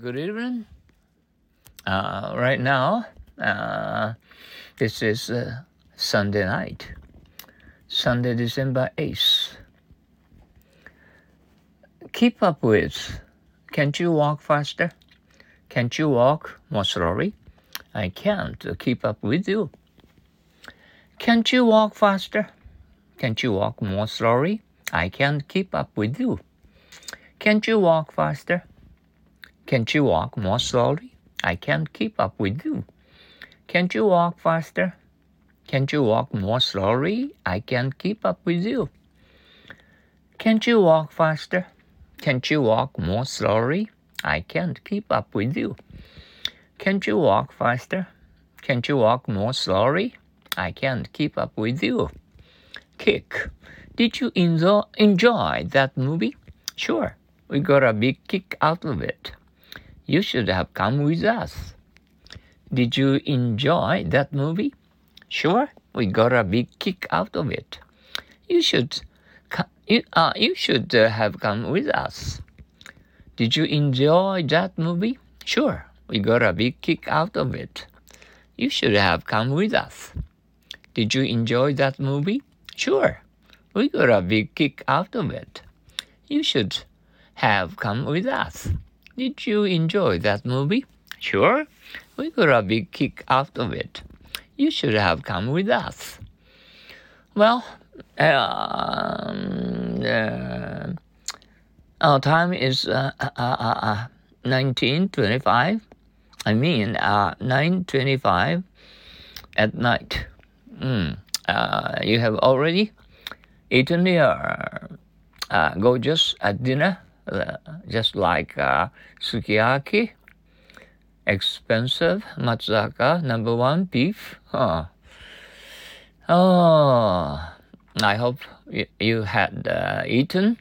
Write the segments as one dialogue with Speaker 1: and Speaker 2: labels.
Speaker 1: Good evening. Uh, right now, uh, this is uh, Sunday night, Sunday, December 8th. Keep up with. Can't you walk faster? Can't you walk more slowly? I can't keep up with you. Can't you walk faster? Can't you walk more slowly? I can't keep up with you. Can't you walk faster? Can't you walk more slowly? I can't keep up with you. Can't you walk faster? Can't you walk more slowly? I can't keep up with you. Can't you walk faster? Can't you walk more slowly? I can't keep up with you. Can't you walk faster? Can't you walk more slowly? I can't keep up with you. Kick. Did you enjoy, that movie? Sure. We got a big kick out of it. You should have come with us. Did you enjoy that movie? Sure, we got a big kick out of it. You should, you, uh, you should uh, have come with us. Did you enjoy that movie? Sure, we got a big kick out of it. You should have come with us. Did you enjoy that movie? Sure, we got a big kick out of it. You should have come with us. Did you enjoy that movie? Sure. We got a big kick out of it. You should have come with us. Well, um, uh, our time is uh, uh, uh, uh 1925. I mean, uh, 9.25 at night. Mm. Uh, you have already eaten your uh, gorgeous at dinner uh, just like uh, sukiyaki, expensive matsuzaka, number one beef. Huh. Oh, I hope you, you had uh, eaten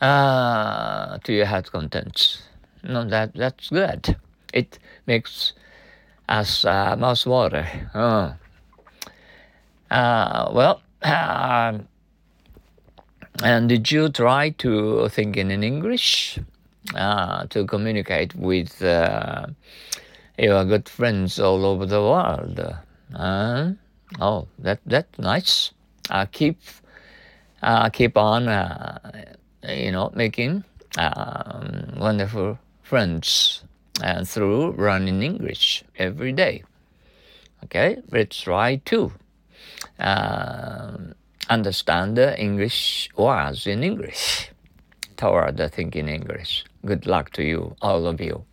Speaker 1: uh, to your heart contents. No, that that's good. It makes us uh, mouth water. Oh. Uh, well. Uh, and did you try to think in English uh, to communicate with uh, your good friends all over the world? Uh, oh, that that's nice. Uh, keep uh, keep on, uh, you know, making um, wonderful friends and through learning English every day. Okay, let's try to. Um, understand the English words in English toward the thinking English. Good luck to you, all of you.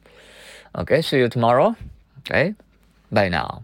Speaker 1: Okay, see you tomorrow. Okay, bye now.